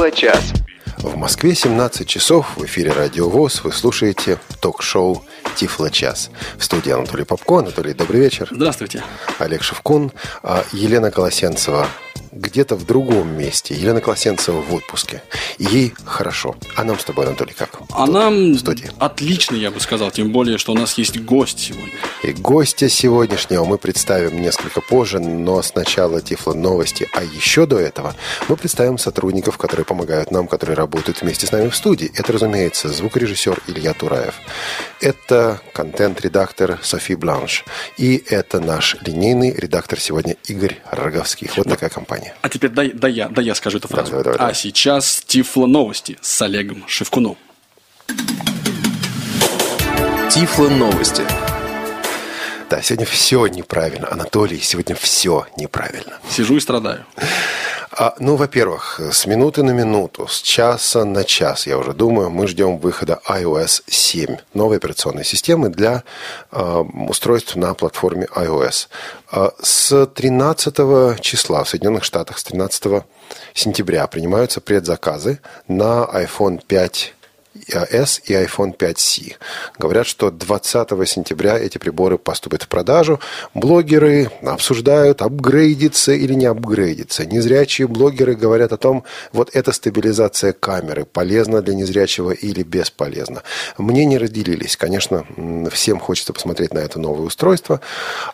Тифло-час. В Москве 17 часов в эфире Радио ВОЗ вы слушаете ток-шоу Тифло-час. В студии Анатолий Попко. Анатолий, добрый вечер. Здравствуйте. Олег Шевкун, а Елена Колосенцева где-то в другом месте. Елена Колосенцева в отпуске. Ей хорошо. А нам с тобой, Анатолий, как? А нам в студии. отлично, я бы сказал. Тем более, что у нас есть гость сегодня. И гостя сегодняшнего мы представим несколько позже, но сначала Тифло новости. А еще до этого мы представим сотрудников, которые помогают нам, которые работают вместе с нами в студии. Это, разумеется, звукорежиссер Илья Тураев. Это контент-редактор Софи Бланш. И это наш линейный редактор сегодня Игорь Роговских. Вот такая компания. А теперь дай, дай, я, дай я скажу эту фразу. Давай, давай, а давай. сейчас Тифло новости с Олегом Шевкуном. Тифло новости. Да, сегодня все неправильно. Анатолий, сегодня все неправильно. Сижу и страдаю. А, ну, во-первых, с минуты на минуту, с часа на час, я уже думаю, мы ждем выхода iOS 7, новой операционной системы для а, устройств на платформе iOS. А, с 13 числа в Соединенных Штатах, с 13 сентября принимаются предзаказы на iPhone 5 S и iPhone 5C. Говорят, что 20 сентября эти приборы поступят в продажу. Блогеры обсуждают, апгрейдиться или не апгрейдиться. Незрячие блогеры говорят о том, вот эта стабилизация камеры полезна для незрячего или бесполезна. Мнения разделились. Конечно, всем хочется посмотреть на это новое устройство.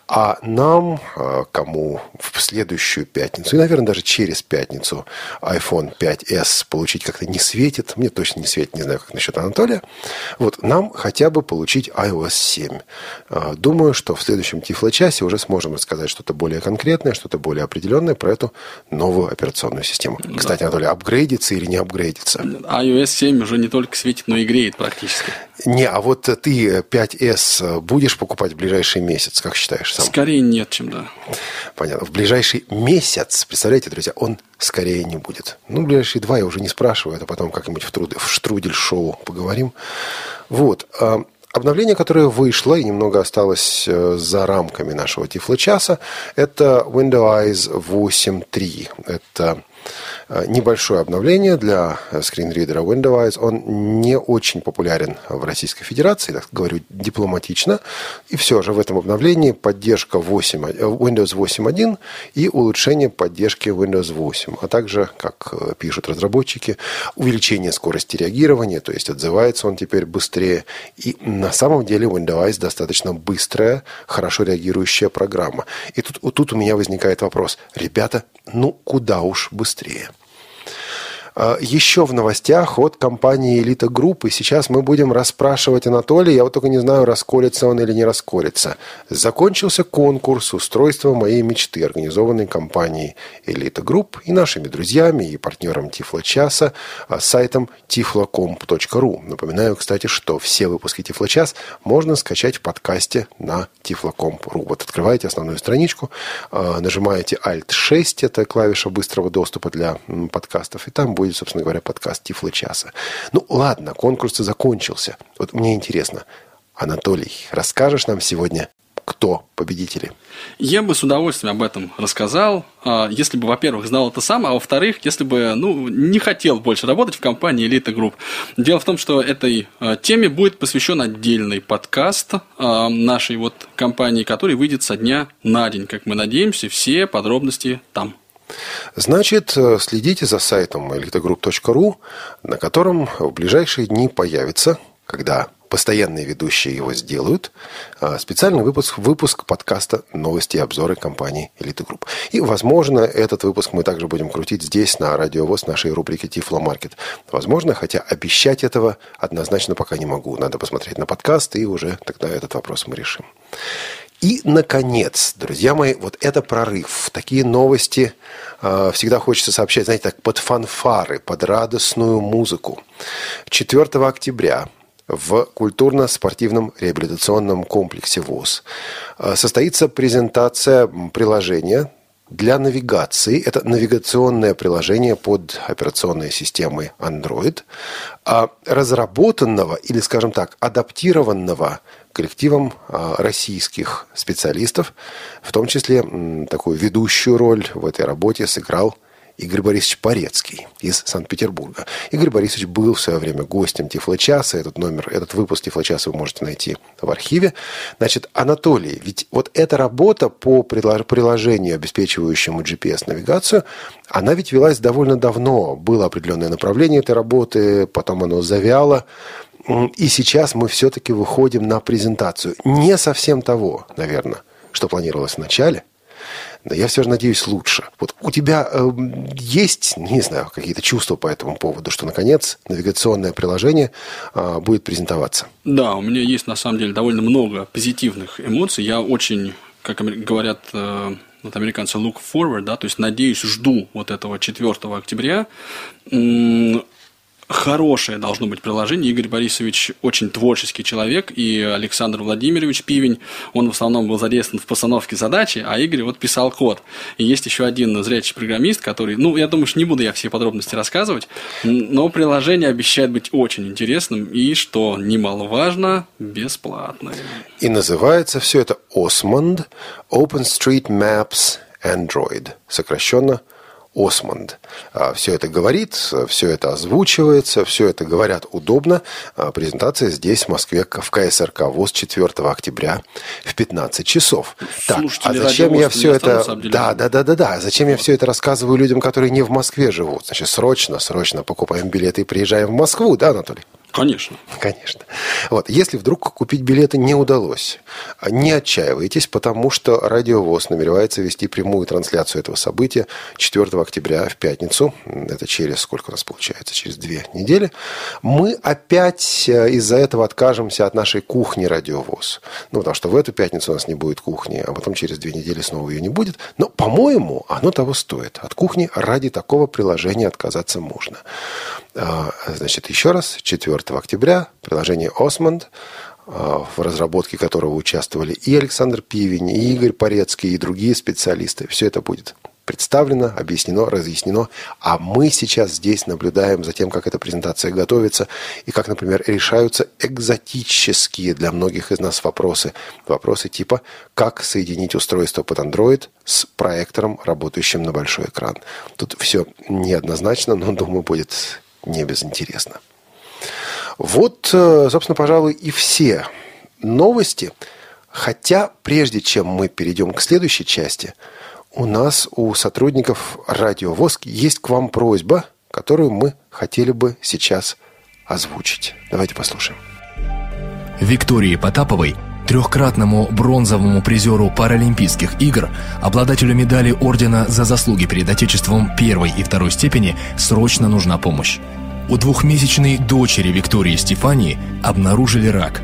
А нам, э, кому в следующую пятницу, и, наверное, даже через пятницу iPhone 5s получить как-то не светит. Мне точно не светит, не знаю, насчет Анатолия. Вот нам хотя бы получить iOS 7. А, Думаю, что в следующем Тифло-часе уже сможем рассказать что-то более конкретное, что-то более определенное про эту новую операционную систему. Кстати, Анатолий, апгрейдится или не апгрейдится? iOS 7 уже не только светит, но и греет практически. Не, а вот ты 5s будешь покупать в ближайший месяц, как считаешь сам? Скорее нет, чем да. Понятно. В ближайший месяц, представляете, друзья, он скорее не будет. Ну, в ближайшие два я уже не спрашиваю, это потом как-нибудь в, труд- в штрудель-шоу поговорим. Вот. а, Обновление, которое вышло и немного осталось э, за рамками нашего Тифло-часа, это Windows 8.3. Это небольшое обновление для э, скринридера Windows. Он не очень популярен в Российской Федерации, так говорю дипломатично. И все же в этом обновлении поддержка 8, э, Windows 8.1 и улучшение поддержки Windows 8, а также, как э, пишут разработчики, увеличение скорости реагирования, то есть отзывается он теперь быстрее. И на самом деле Windows достаточно быстрая, хорошо реагирующая программа. И тут, тут у меня возникает вопрос. Ребята, ну куда уж быстрее? А, Еще в новостях от компании Элита Групп. И сейчас мы будем расспрашивать Анатолия. Я вот только не знаю, расколется он или не расколется. Закончился конкурс устройства моей мечты, организованный компанией Элита Групп и нашими друзьями и партнером Тифло Часа, а, сайтом tiflocomp.ru. Напоминаю, кстати, что все выпуски Тифло Час можно скачать в подкасте на tiflocomp.ru. Вот открываете основную страничку, а, нажимаете Alt-6, это клавиша быстрого доступа для подкастов, и там будет, собственно говоря, подкаст Тифло Часа. Ну, ладно, конкурс закончился. Вот мне интересно, Анатолий, расскажешь нам сегодня, кто победители? Я бы с удовольствием об этом рассказал, а, если бы, во-первых, знал это сам, а во-вторых, если бы ну, не хотел больше работать в компании Elite Group. Дело в том, что этой а, теме будет посвящен отдельный подкаст а, нашей вот компании, который выйдет со дня на день, как мы надеемся, все подробности там. Значит, э, следите за сайтом elitogroup.ru, на котором в ближайшие дни появится, когда постоянные ведущие его сделают, э, специальный выпуск, выпуск подкаста «Новости и обзоры» компании «Элиты Групп». И, возможно, этот выпуск мы также будем крутить здесь, на Радио ВОЗ нашей рубрики «Тифло Маркет». Возможно, хотя обещать этого однозначно пока не могу. Надо посмотреть на подкаст, и уже тогда этот вопрос мы решим. И, наконец, друзья мои, вот это прорыв. Такие новости э, всегда хочется сообщать, знаете, так, под фанфары, под радостную музыку. 4 октября в культурно-спортивном реабилитационном комплексе ВОЗ э, состоится презентация приложения для навигации. Это навигационное приложение под операционной системой Android, а разработанного или, скажем так, адаптированного коллективом а, российских специалистов. В том числе такую ведущую роль в этой работе сыграл Игорь Борисович Порецкий из Санкт-Петербурга. Игорь Борисович был в свое время гостем Тифлочаса. Этот номер, этот выпуск Тифлочаса вы можете найти в архиве. Значит, Анатолий, ведь вот эта работа по приложению, обеспечивающему GPS-навигацию, она ведь велась довольно давно. Было определенное направление этой работы, потом оно завяло. И сейчас мы все-таки выходим на презентацию. Не совсем того, наверное, что планировалось в начале – но я все же надеюсь лучше. Вот у тебя э, есть, не знаю, какие-то чувства по этому поводу, что наконец навигационное приложение э, будет презентоваться? Да, у меня есть на самом деле довольно много позитивных эмоций. Я очень, как говорят э, вот американцы, look forward, да, то есть надеюсь, жду вот этого 4 октября хорошее должно быть приложение. Игорь Борисович очень творческий человек, и Александр Владимирович Пивень, он в основном был задействован в постановке задачи, а Игорь вот писал код. И есть еще один зрячий программист, который, ну, я думаю, что не буду я все подробности рассказывать, но приложение обещает быть очень интересным и, что немаловажно, бесплатное. И называется все это Osmond OpenStreetMaps Android, сокращенно – Осмонд. А, все это говорит, все это озвучивается, все это говорят удобно. А, презентация здесь, в Москве, в КСРК ВОЗ 4 октября в 15 часов. Так, а зачем я все это... Да, да, да, да, да. Зачем я все это рассказываю людям, которые не в Москве живут? Значит, срочно, срочно покупаем билеты и приезжаем в Москву, да, Анатолий? Конечно. Конечно. Вот. Если вдруг купить билеты не удалось, не отчаивайтесь, потому что Радиовоз намеревается вести прямую трансляцию этого события 4 октября в пятницу. Это через сколько у нас получается? Через две недели. Мы опять э, из-за этого откажемся от нашей кухни Радиовоз. Ну, потому что в эту пятницу у нас не будет кухни, а потом через две недели снова ее не будет. Но, по-моему, оно того стоит. От кухни ради такого приложения отказаться можно. А, значит, еще раз, 4 октября приложение «Осмонд», а, в разработке которого участвовали и Александр Пивень, и Игорь Порецкий, и другие специалисты. Все это будет представлено, объяснено, разъяснено. А мы сейчас здесь наблюдаем за тем, как эта презентация готовится и как, например, решаются экзотические для многих из нас вопросы. Вопросы типа, как соединить устройство под Android с проектором, работающим на большой экран. Тут все неоднозначно, но, думаю, будет не безинтересно. Вот, э, собственно, пожалуй, и все новости. Хотя, прежде чем мы перейдем к следующей части, у нас, у сотрудников Радио ВОСК, есть к вам просьба, которую мы хотели бы сейчас озвучить. Давайте послушаем. Виктории Потаповой, трехкратному бронзовому призеру Паралимпийских игр, обладателю медали Ордена за заслуги перед Отечеством первой и второй степени, срочно нужна помощь. У двухмесячной дочери Виктории Стефании обнаружили рак.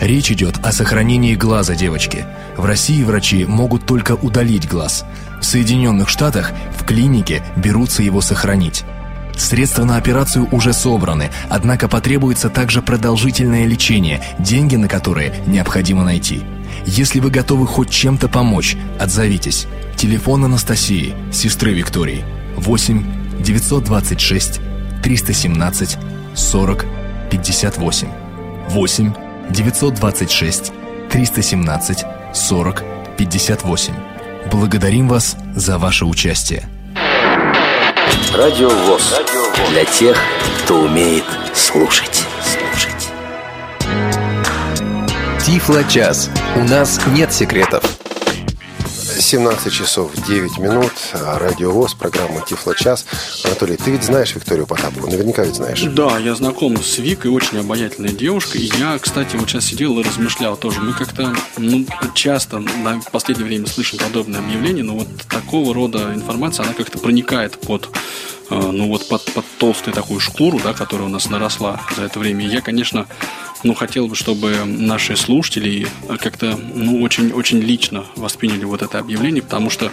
Речь идет о сохранении глаза девочки. В России врачи могут только удалить глаз. В Соединенных Штатах в клинике берутся его сохранить. Средства на операцию уже собраны, однако потребуется также продолжительное лечение, деньги на которые необходимо найти. Если вы готовы хоть чем-то помочь, отзовитесь. Телефон Анастасии, сестры Виктории, 8 926 317 40 58 8 926 317 40 58. Благодарим вас за ваше участие. Радио ВОЗ. Для тех, кто умеет слушать. Слушать. Тифло-час. У нас нет секретов. 17 часов 9 минут. Радио ВОЗ, программа Тифло час. Анатолий, ты ведь знаешь Викторию Потапову? Наверняка ведь знаешь. Да, я знаком с Викой, очень обаятельная девушка. И я, кстати, вот сейчас сидел и размышлял тоже. Мы как-то ну, часто на последнее время слышим подобные объявления, но вот такого рода информация, она как-то проникает под э, ну вот под, под толстую такую шкуру, да, которая у нас наросла за это время. И я, конечно, ну, хотел бы, чтобы наши слушатели как-то, ну, очень, очень лично восприняли вот это объявление, потому что,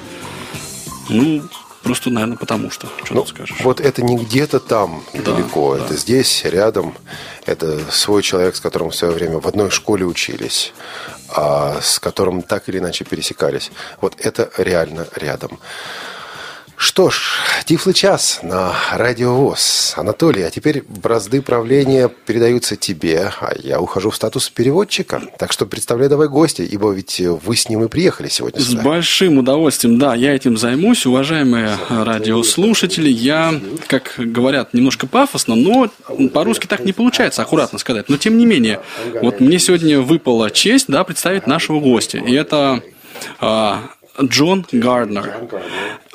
ну, Просто, наверное, потому что. Что ну, скажешь? Вот это не где-то там да, далеко, да. это здесь, рядом. Это свой человек, с которым в свое время в одной школе учились, а с которым так или иначе пересекались. Вот это реально рядом. Что ж, Тифлый час на Радио ВОЗ. Анатолий, а теперь бразды правления передаются тебе, а я ухожу в статус переводчика. Так что представляй давай гостя, ибо ведь вы с ним и приехали сегодня сюда. С большим удовольствием, да, я этим займусь. Уважаемые радиослушатели, я, как говорят, немножко пафосно, но по-русски так не получается, аккуратно сказать. Но тем не менее, вот мне сегодня выпала честь, да, представить нашего гостя. И это а, Джон Гарднер.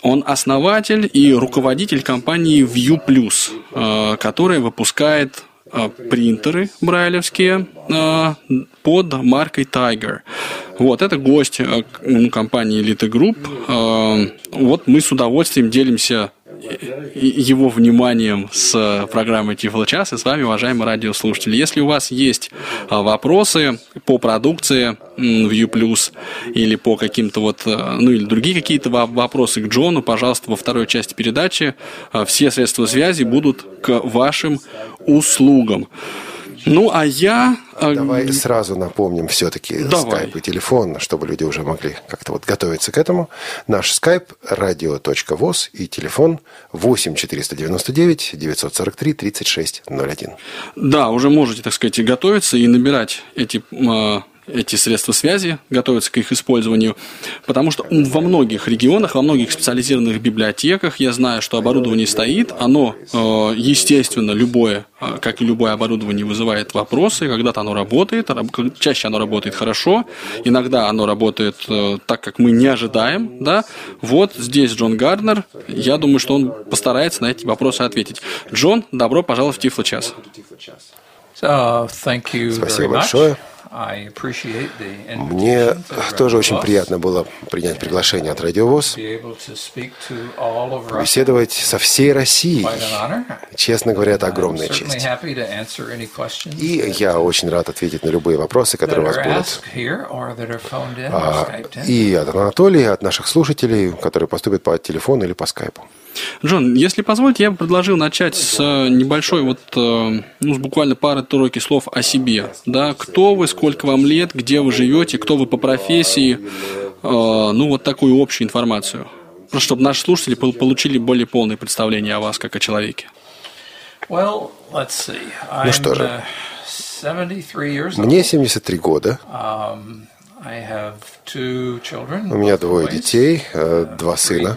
Он основатель и руководитель компании View э, которая выпускает э, принтеры брайлевские э, под маркой Tiger. Вот, это гость компании Elite Group. Вот мы с удовольствием делимся его вниманием с программой Тифло Час и с вами, уважаемые радиослушатели. Если у вас есть а, вопросы по продукции View Plus или по каким-то вот, э, ну или другие какие-то вопросы к Джону, пожалуйста, во второй части передачи а, все средства связи будут к вашим услугам. Ну, а я... Э, Давай сразу напомним все-таки скайп и телефон, чтобы люди уже могли как-то вот готовиться к этому. Наш скайп radio.voz и телефон 8 499 943 36 01. Да, уже можете, так сказать, готовиться и набирать эти э, эти средства связи, готовятся к их использованию, потому что во многих регионах, во многих специализированных библиотеках я знаю, что оборудование стоит, оно, э, естественно, любое, э, как и любое оборудование, вызывает вопросы, когда-то оно работает, чаще оно работает хорошо, иногда оно работает э, так, как мы не ожидаем, да, вот здесь Джон Гарднер, я думаю, что он постарается на эти вопросы ответить. Джон, добро пожаловать в Тифло час. Спасибо большое. Мне тоже очень приятно было принять приглашение от Радиовоз, беседовать со всей Россией. Честно говоря, это огромная честь. И я очень рад ответить на любые вопросы, которые у вас будут. А, и от Анатолия, от наших слушателей, которые поступят по телефону или по скайпу. Джон, если позволите, я бы предложил начать с э, небольшой, вот, э, ну, с буквально пары-тройки слов о себе. Да, кто вы, сколько вам лет, где вы живете, кто вы по профессии, э, ну, вот такую общую информацию. Просто чтобы наши слушатели получили более полное представление о вас, как о человеке. ну что же, мне 73 года. Um, У меня двое детей, два сына,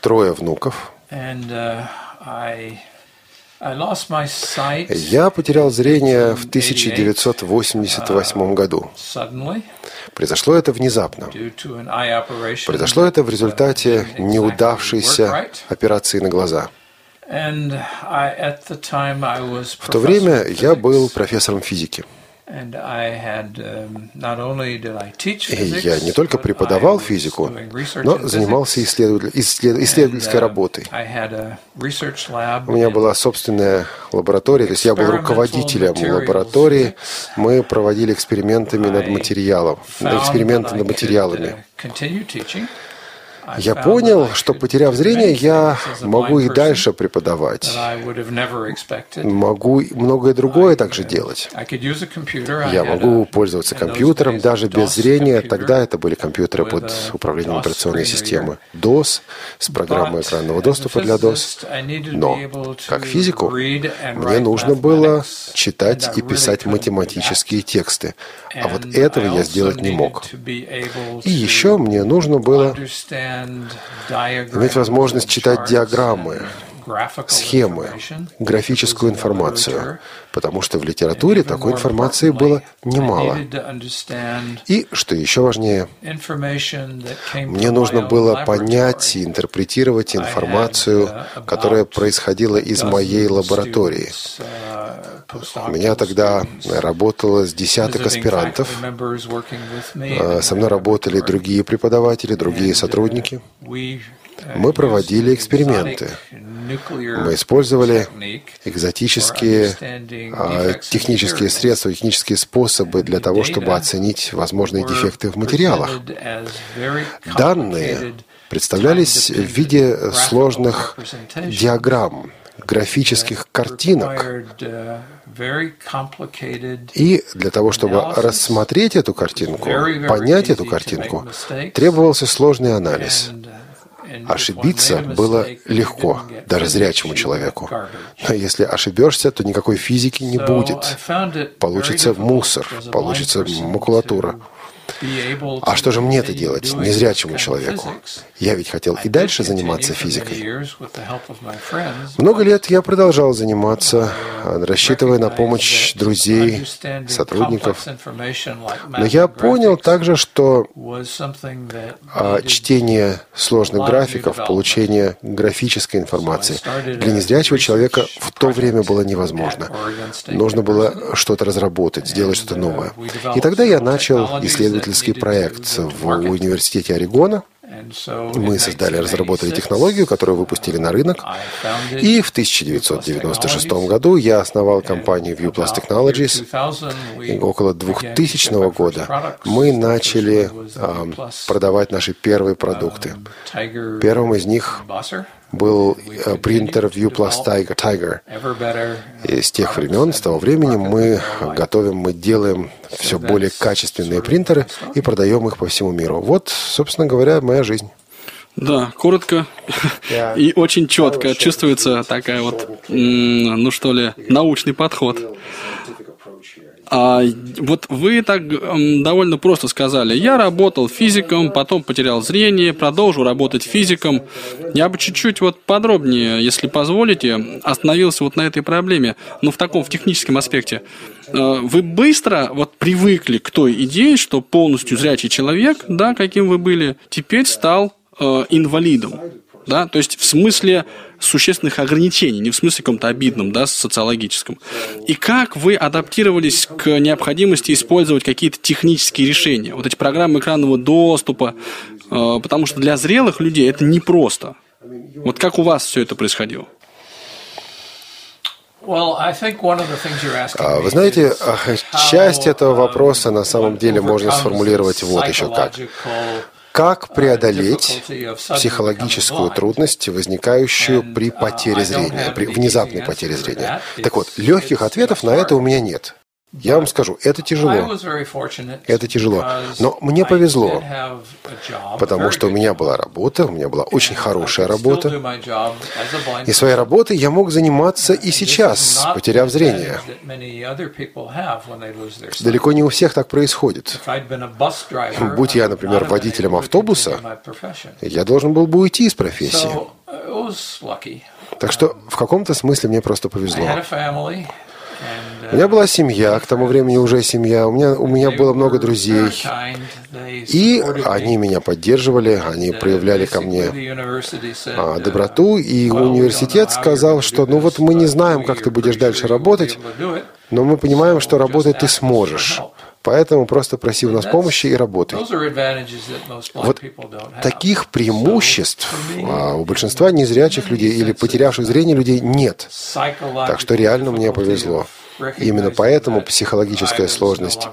трое внуков. Uh, Я потерял зрение в 1988 году. Произошло это внезапно. Произошло это в результате неудавшейся операции на глаза. В то время я был профессором физики. Um, И я не только преподавал физику, но занимался исследовательской работой. У меня была собственная лаборатория, то есть я был руководителем лаборатории. Мы проводили экспериментами над материалом, эксперименты над материалами. Я понял, что потеряв зрение, я могу и дальше преподавать. Могу многое другое также делать. Я могу пользоваться компьютером даже без зрения. Тогда это были компьютеры под управлением операционной системы DOS с программой экранного доступа для DOS. Но, как физику, мне нужно было читать и писать математические тексты. А вот этого я сделать не мог. И еще мне нужно было иметь возможность читать диаграммы, схемы, графическую информацию, потому что в литературе такой информации было немало. И, что еще важнее, мне нужно было понять и интерпретировать информацию, которая происходила из моей лаборатории. У меня тогда работало с десяток аспирантов. А, со мной работали другие преподаватели, другие сотрудники. Мы проводили эксперименты. Мы использовали экзотические а, технические средства, технические способы для того, чтобы оценить возможные дефекты в материалах. Данные представлялись в виде сложных диаграмм, графических картинок. И для того, чтобы рассмотреть эту картинку, понять эту картинку, требовался сложный анализ. Ошибиться было легко, даже зрячему человеку. Но если ошибешься, то никакой физики не будет. Получится мусор, получится макулатура. А что же мне это делать, незрячему человеку? Я ведь хотел и дальше заниматься физикой. Много лет я продолжал заниматься, рассчитывая на помощь друзей, сотрудников. Но я понял также, что а, чтение сложных графиков, получение графической информации для незрячего человека в то время было невозможно. Нужно было что-то разработать, сделать что-то новое. И тогда я начал исследовать исследовательский проект в университете Орегона. Мы создали, разработали технологию, которую выпустили на рынок. И в 1996 году я основал компанию ViewPlus Technologies. И около 2000 года мы начали э, продавать наши первые продукты. Первым из них был э, принтер ViewPlus Tiger. Tiger. И с тех времен, с того времени мы готовим, мы делаем все более качественные принтеры и продаем их по всему миру. Вот, собственно говоря, моя жизнь. Да, коротко и очень четко чувствуется такая вот, ну что ли, научный подход. А вот вы так довольно просто сказали, я работал физиком, потом потерял зрение, продолжу работать физиком. Я бы чуть-чуть вот подробнее, если позволите, остановился вот на этой проблеме, но в таком, в техническом аспекте. А, вы быстро вот привыкли к той идее, что полностью зрячий человек, да, каким вы были, теперь стал э, инвалидом да, то есть в смысле существенных ограничений, не в смысле каком-то обидном, да, социологическом. И как вы адаптировались к необходимости использовать какие-то технические решения, вот эти программы экранного доступа, э, потому что для зрелых людей это непросто. Вот как у вас все это происходило? А, вы знаете, часть этого вопроса на самом деле можно сформулировать вот еще как. Как преодолеть психологическую трудность, возникающую при потере зрения, при внезапной потере зрения? Так вот, легких ответов на это у меня нет. Я вам скажу, это тяжело. Это тяжело. Но мне повезло, потому что у меня была работа, у меня была очень хорошая работа. И своей работой я мог заниматься и сейчас, потеряв зрение. Далеко не у всех так происходит. Будь я, например, водителем автобуса, я должен был бы уйти из профессии. Так что в каком-то смысле мне просто повезло. У меня была семья, к тому времени уже семья, у меня, у меня было много друзей. И они меня поддерживали, они проявляли ко мне а, доброту. И университет сказал, что ну вот мы не знаем, как ты будешь дальше работать, но мы понимаем, что работать ты сможешь. Поэтому просто проси у нас помощи и работай. Вот таких преимуществ а, у большинства незрячих людей или потерявших зрение людей нет. Так что реально мне повезло. Именно поэтому психологическая сложность,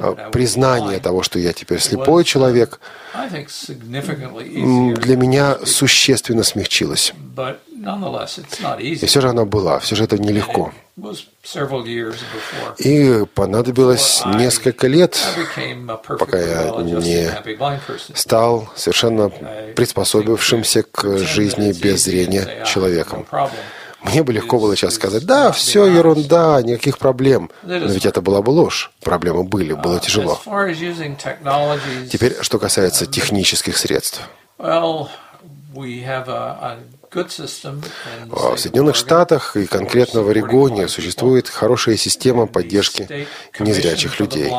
а, признание того, что я теперь слепой человек, для меня существенно смехчилась. И все же она была, все же это нелегко. И понадобилось несколько лет, пока я не стал совершенно приспособившимся к жизни без зрения человеком. Мне бы легко было сейчас сказать, да, все ерунда, никаких проблем. Но ведь это была бы ложь. Проблемы были, было тяжело. Теперь, что касается технических средств. В Соединенных Штатах и конкретно в Орегоне существует хорошая система поддержки незрячих людей.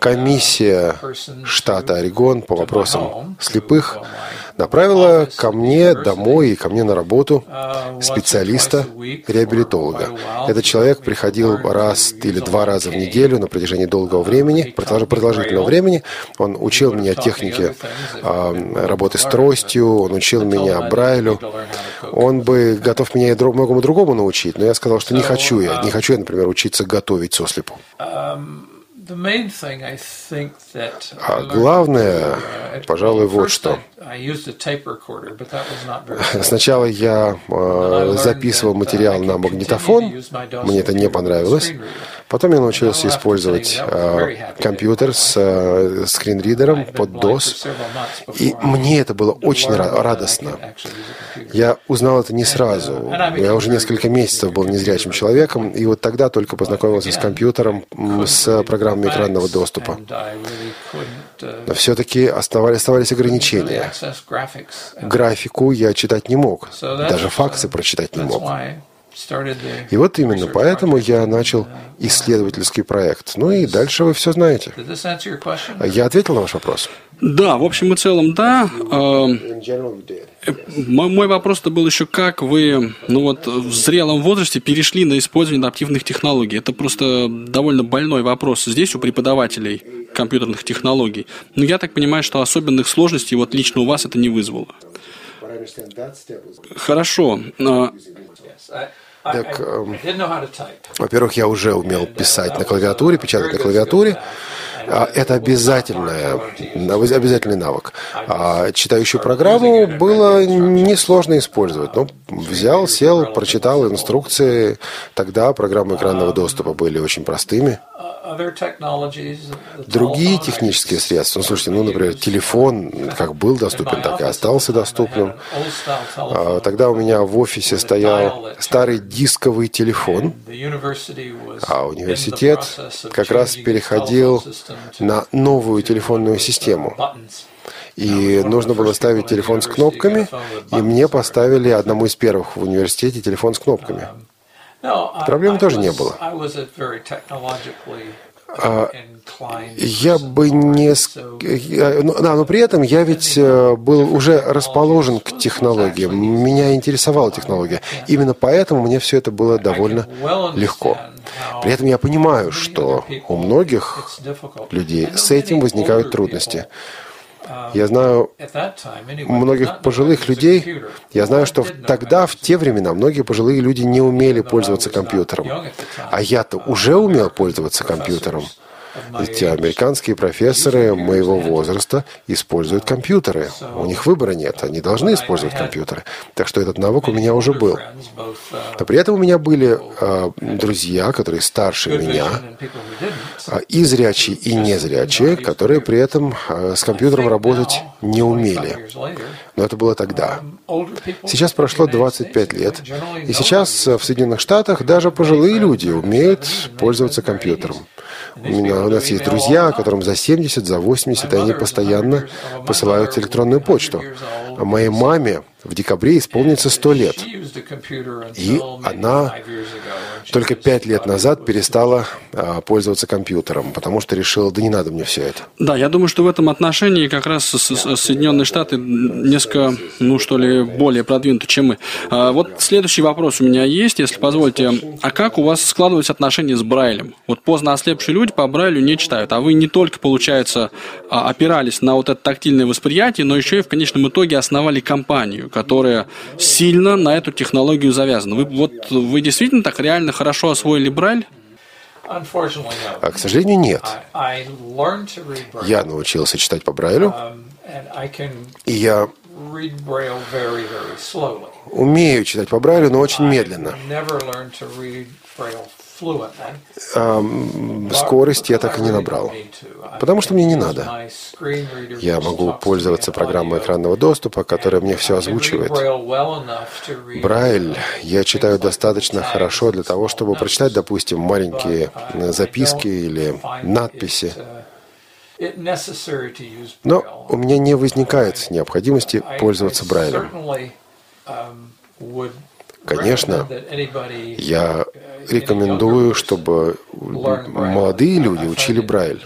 Комиссия штата Орегон по вопросам слепых направила ко мне домой и ко мне на работу специалиста, реабилитолога. Этот человек приходил раз или два раза в неделю на протяжении долгого времени, продолжительного времени. Он учил меня технике а, работы с тростью, он учил меня Брайлю. Он бы готов меня и многому другому научить, но я сказал, что не хочу я. Не хочу я, например, учиться готовить сослепу. А главное, пожалуй, вот что. Сначала я э, записывал материал на магнитофон, мне это не понравилось. Потом я научился использовать э, компьютер с э, скринридером под DOS. И мне это было очень ра- радостно. Я узнал это не сразу. Я уже несколько месяцев был незрячим человеком, и вот тогда только познакомился с компьютером, с программами экранного доступа. Но все-таки оставались ограничения. Графику я читать не мог. Даже факсы прочитать не мог. И вот именно поэтому я начал исследовательский проект. Ну и дальше вы все знаете. Я ответил на ваш вопрос? Да, в общем и целом, да. М- Мой вопрос-то был еще, как вы, ну вот, в зрелом возрасте перешли на использование адаптивных технологий. Это просто довольно больной вопрос здесь у преподавателей компьютерных технологий. Но я так понимаю, что особенных сложностей вот лично у вас это не вызвало. Хорошо. Э, Так, эм, Во-первых, я уже умел писать на клавиатуре, печатать на клавиатуре. А Это обязательное, обязательный навык. А читающую программу было несложно использовать. Ну, взял, сел, прочитал инструкции. Тогда программы экранного доступа были очень простыми. Другие технические средства, ну, слушайте, ну, например, телефон как был доступен, так и остался доступным. А, Тогда у меня в офисе стоял старый дисковый телефон, а университет как раз переходил на новую телефонную систему. И нужно было ставить телефон с кнопками, и мне поставили одному из первых в университете телефон с кнопками. Проблем тоже не было. Я бы не... ну, Да, но при этом я ведь э, был уже расположен к технологиям. Меня интересовала технология. Именно поэтому мне все это было довольно легко. При этом я понимаю, что у многих людей с этим возникают трудности. Я знаю многих пожилых людей, я знаю, что тогда, в те времена, многие пожилые люди не умели пользоваться компьютером. А я-то уже умел пользоваться компьютером. Ведь американские профессоры моего возраста используют компьютеры. У них выбора нет, они должны использовать компьютеры. Так что этот навык у меня уже был. Но при этом у меня были э, друзья, которые старше меня, а, и зрячие, и незрячие, которые при этом э, с компьютером работать не умели. Но это было тогда. Сейчас прошло 25 лет, и сейчас э, в Соединенных Штатах даже пожилые люди умеют пользоваться компьютером. У, меня, у нас есть друзья, которым за 70, за 80, и они постоянно посылают электронную почту. А моей маме в декабре исполнится 100 лет. И она только пять лет назад перестала а, пользоваться компьютером, потому что решила, да не надо мне все это. Да, я думаю, что в этом отношении как раз Соединенные Штаты несколько, ну что ли, более продвинуты, чем мы. А, вот следующий вопрос у меня есть, если позволите. А как у вас складывались отношения с Брайлем? Вот поздно ослепшие люди по Брайлю не читают, а вы не только, получается, а, опирались на вот это тактильное восприятие, но еще и в конечном итоге основали компанию, которая сильно на эту технологию завязана. Вы, вот, вы действительно так реально хорошо освоили Брайль? А, к сожалению, нет. Я научился читать по Брайлю, и я умею читать по Брайлю, но очень медленно. А, скорость я так и не набрал. Потому что мне не надо. Я могу пользоваться программой экранного доступа, которая мне все озвучивает. Брайль я читаю достаточно хорошо для того, чтобы прочитать, допустим, маленькие э, записки или надписи. Но у меня не возникает необходимости пользоваться Брайлем. Конечно, я рекомендую, чтобы молодые люди учили Брайль.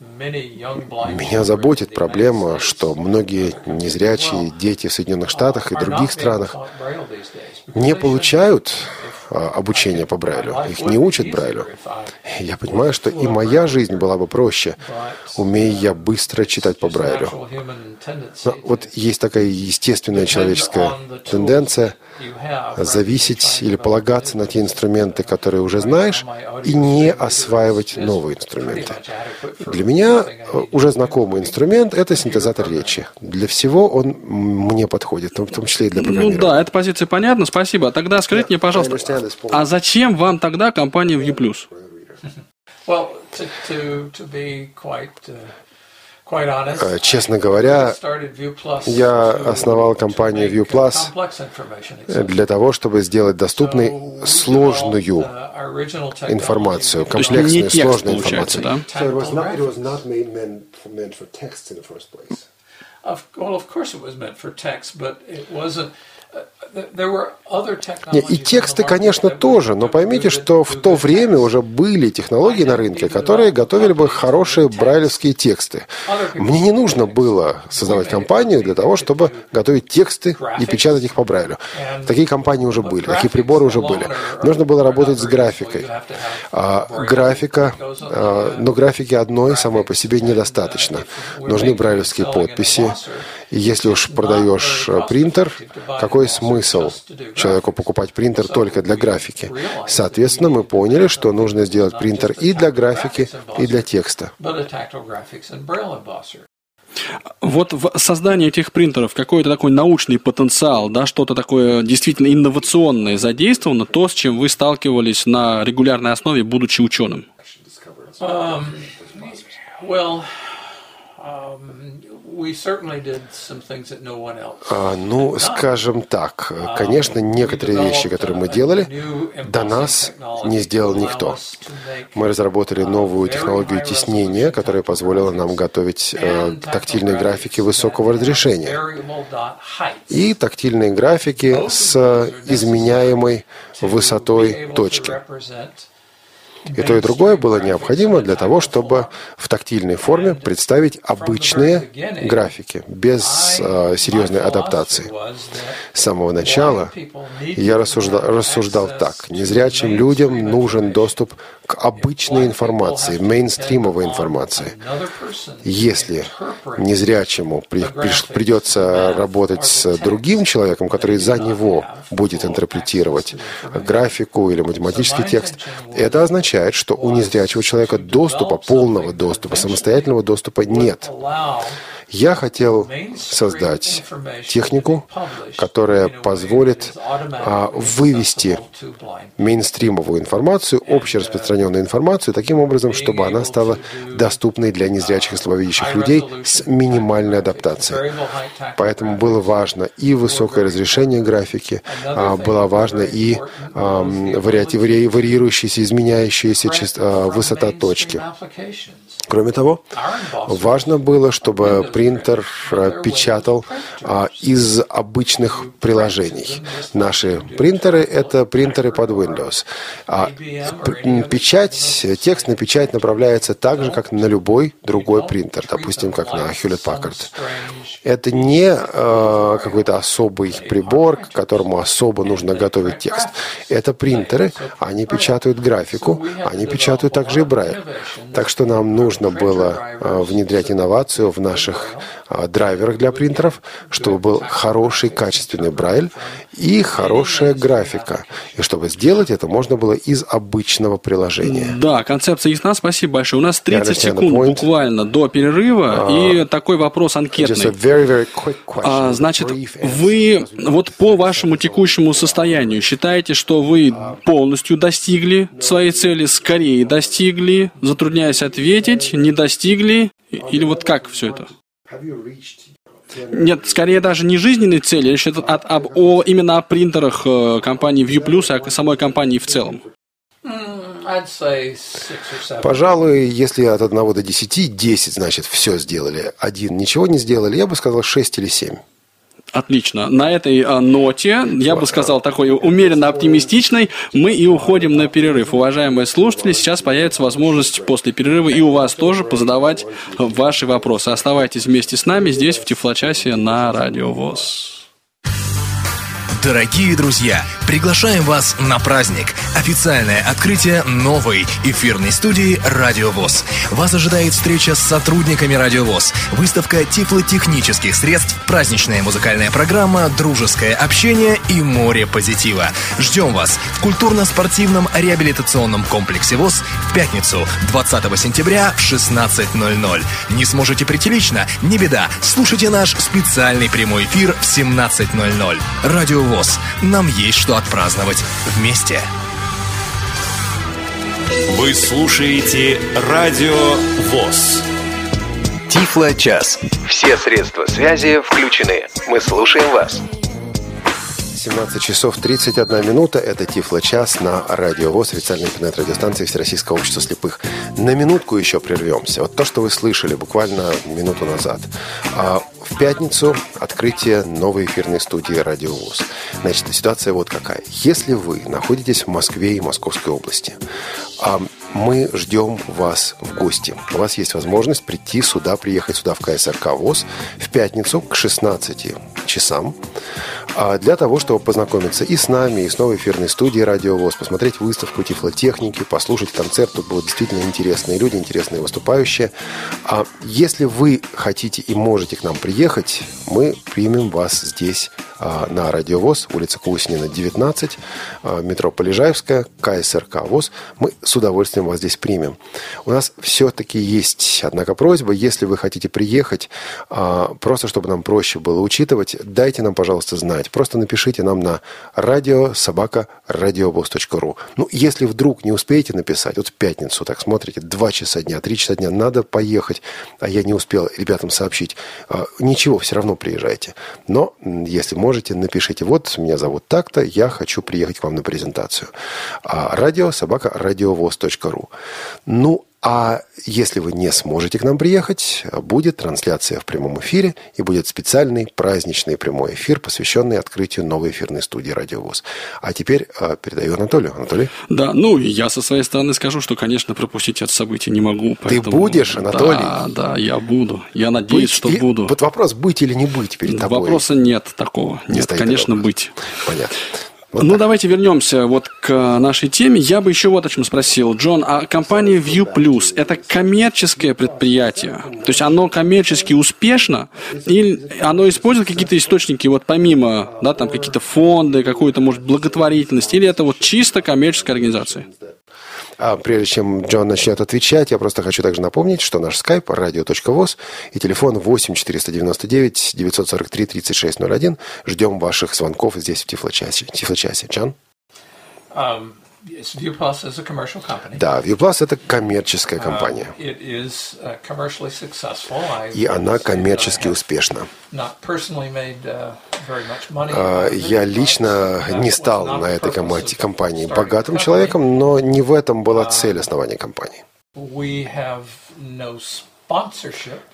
Меня заботит проблема, что многие незрячие дети в Соединенных Штатах и других странах не получают а, обучение по Брайлю, их не учат Брайлю. Я понимаю, что и моя жизнь была бы проще, умея я быстро читать по Брайлю. Но вот есть такая естественная человеческая тенденция – зависеть или полагаться на те инструменты, которые уже знаешь, и не осваивать новые инструменты. Для меня э, уже знакомый инструмент — это синтезатор речи. Для всего он мне подходит, в том числе и для ну программирования. Ну да, эта позиция понятна, спасибо. Тогда скажите мне, пожалуйста, а зачем вам тогда компания View+. Честно говоря, я основал компанию ViewPlus для того, чтобы сделать доступной сложную информацию, комплексную, сложную информацию. Да? Wasn't и тексты, конечно, тоже, но поймите, что в то время уже были технологии на рынке, которые готовили бы хорошие брайлевские тексты. Мне не нужно было создавать компанию для того, чтобы готовить тексты и печатать их по Брайлю. Такие компании уже были, такие приборы уже были. Нужно было работать с графикой. А, графика, а, но графики одной самой по себе недостаточно. Нужны брайлевские подписи, если уж продаешь э, принтер, какой смысл человеку покупать принтер только для графики? Соответственно, мы поняли, что нужно сделать принтер и для графики, и для текста. Вот в создании этих принтеров какой-то такой научный потенциал, да, что-то такое действительно инновационное задействовано, то, с чем вы сталкивались на регулярной основе, будучи ученым? Um, well, um, ну, скажем так, um, конечно, некоторые вещи, которые мы делали, до нас не сделал никто. Мы разработали uh, новую технологию теснения, которая позволила нам готовить э, тактильные графики высокого разрешения и тактильные графики с изменяемой высотой точки. И то, и другое было необходимо для того, чтобы в тактильной форме представить обычные графики, без э, серьезной адаптации. С самого начала я рассуждал, рассуждал так. Незрячим людям нужен доступ к обычной информации, мейнстримовой информации. Если незрячему при, при, придется работать с другим человеком, который за него будет интерпретировать графику или математический текст, это означает, что у незрячего человека доступа, полного доступа, самостоятельного доступа нет. Я хотел создать технику, которая позволит а, вывести мейнстримовую информацию, общераспространенную информацию, таким образом, чтобы она стала доступной для незрячих и слабовидящих людей с минимальной адаптацией. Поэтому было важно и высокое разрешение графики, а, было важно и а, варьирующаяся, изменяющаяся высота точки. Кроме того, важно было, чтобы принтер э, печатал а, из обычных приложений. Наши принтеры — это принтеры под Windows. А печать, текст на печать направляется так же, как на любой другой принтер, допустим, как на Hewlett Packard. Это не э, какой-то особый прибор, к которому особо нужно готовить текст. Это принтеры, они печатают графику, они печатают также и Брайль. Так что нам нужно было э, внедрять инновацию в наших драйверах для принтеров, чтобы был хороший качественный брайль и хорошая графика. И чтобы сделать это, можно было из обычного приложения. Да, концепция ясна, спасибо большое. У нас 30 секунд буквально до перерыва, uh, и такой вопрос анкетный. Very, very а, значит, вы вот по вашему текущему состоянию считаете, что вы полностью достигли своей цели, скорее достигли, затрудняясь ответить, не достигли, или вот как все это? Нет, скорее даже не жизненной цели, речь идет от, об, о, именно о принтерах э, компании View Plus, а самой компании в целом. Пожалуй, если от 1 до 10, 10, значит, все сделали. Один ничего не сделали, я бы сказал 6 или 7. Отлично. На этой а, ноте, я бы сказал, такой умеренно оптимистичной, мы и уходим на перерыв. Уважаемые слушатели, сейчас появится возможность после перерыва и у вас тоже позадавать ваши вопросы. Оставайтесь вместе с нами здесь, в Тифлочасе на Радио ВОЗ. Дорогие друзья! Приглашаем вас на праздник. Официальное открытие новой эфирной студии «Радио ВОЗ». Вас ожидает встреча с сотрудниками «Радио ВОЗ», выставка тифлотехнических средств, праздничная музыкальная программа, дружеское общение и море позитива. Ждем вас в культурно-спортивном реабилитационном комплексе ВОЗ в пятницу 20 сентября в 16.00. Не сможете прийти лично? Не беда. Слушайте наш специальный прямой эфир в 17.00. «Радио ВОЗ». Нам есть что отпраздновать вместе. Вы слушаете Радио ВОЗ. Тифло-час. Все средства связи включены. Мы слушаем вас. 17 часов 31 минута. Это Тифло-час на Радио ВОЗ, официальной интернет-радиостанции Всероссийского общества слепых. На минутку еще прервемся. Вот то, что вы слышали буквально минуту назад. А в пятницу открытие новой эфирной студии «Радио ВОЗ». Значит, ситуация вот какая. Если вы находитесь в Москве и Московской области, мы ждем вас в гости. У вас есть возможность прийти сюда, приехать сюда в КСРК ВОЗ в пятницу к 16 часам а для того, чтобы познакомиться и с нами, и с новой эфирной студией «Радио ВОЗ», посмотреть выставку тифлотехники, послушать концерт. Тут будут действительно интересные люди, интересные выступающие. А если вы хотите и можете к нам приехать, мы примем вас здесь а, на Радиовоз, улица Кусинина, 19, а, метро Полежаевская, КСРК ВОЗ. Мы с удовольствием вас здесь примем. У нас все-таки есть, однако, просьба, если вы хотите приехать, а, просто чтобы нам проще было учитывать, дайте нам, пожалуйста, знать. Просто напишите нам на радио собака радиовоз.ру. Ну, если вдруг не успеете написать, вот в пятницу так смотрите, 2 часа дня, 3 часа дня, надо поехать, а я не успел ребятам сообщить, ничего, все равно приезжайте. Но если можете, напишите, вот, меня зовут так-то, я хочу приехать к вам на презентацию. А, радио собака радиовоз.ру. Ну, а если вы не сможете к нам приехать, будет трансляция в прямом эфире и будет специальный праздничный прямой эфир, посвященный открытию новой эфирной студии «Радиовоз». А теперь э, передаю Анатолию. Анатолий? Да, ну, я со своей стороны скажу, что, конечно, пропустить это событие не могу. Поэтому... Ты будешь, Анатолий? Да, да, я буду. Я надеюсь, быть что и... буду. Вот вопрос, быть или не быть перед тобой? Вопроса нет такого. Не нет, конечно, такого. быть. Понятно. Вот ну, так. давайте вернемся вот к нашей теме. Я бы еще вот о чем спросил. Джон, а компания View Plus – это коммерческое предприятие? То есть оно коммерчески успешно? Или оно использует какие-то источники, вот помимо, да, там какие-то фонды, какую-то, может, благотворительность? Или это вот чисто коммерческая организация? А прежде чем Джон начнет отвечать, я просто хочу также напомнить, что наш скайп радио.воз и телефон 8 499 943 3601. Ждем ваших звонков здесь в Тифлочасе. Тифлочасе. Джон? Um, да, ViewPlus – это коммерческая компания. Uh, И она коммерчески uh, успешна. Uh, а, я лично не стал на этой компании богатым человеком, но не в этом была цель основания компании.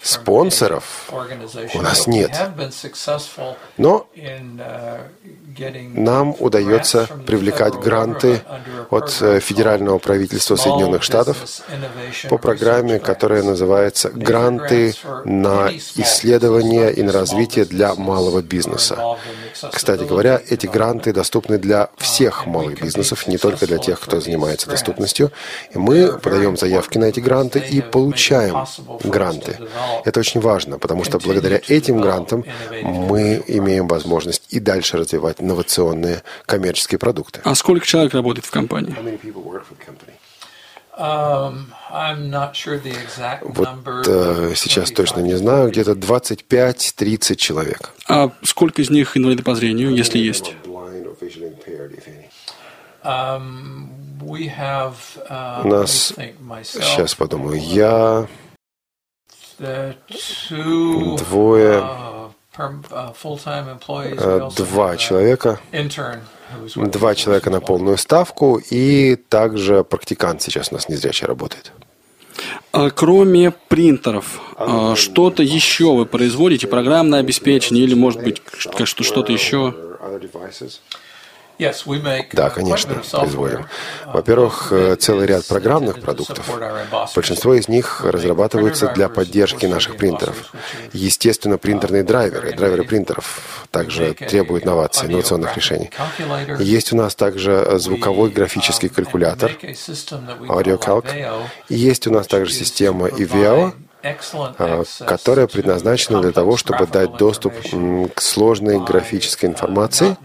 Спонсоров у нас нет. Но нам удается привлекать гранты от э, федерального правительства Соединенных Штатов по программе, которая называется «Гранты на исследование и на развитие для малого бизнеса». Кстати говоря, эти гранты доступны для всех малых бизнесов, не только для тех, кто занимается доступностью. И мы подаем заявки на эти гранты и получаем гранты. Это очень важно, потому что благодаря этим грантам мы имеем возможность и дальше развивать инновационные коммерческие продукты. А сколько человек работает в компании? Um, вот э, сейчас точно не знаю, где-то 25-30 человек. А сколько из них инвалиды по зрению, если есть? Um, uh, У нас, сейчас подумаю, я, двое, два человека, два человека на полную ставку и также практикант сейчас у нас незрячий работает. А кроме принтеров, а, что-то еще вы производите, программное обеспечение или, может быть, что-то еще? Да, uh, конечно, производим. Uh, Во-первых, of э, целый ряд программных продуктов. Большинство из них разрабатываются для поддержки наших 3D принтеров. Естественно, принтерные uh, драйверы, very драйверы innovative. принтеров также требуют новаций, инновационных решений. Есть у нас также э, звуковой We, графический um, калькулятор, AudioCalc. Есть у нас также система EVO, которая to предназначена для того, чтобы дать доступ к сложной графической информации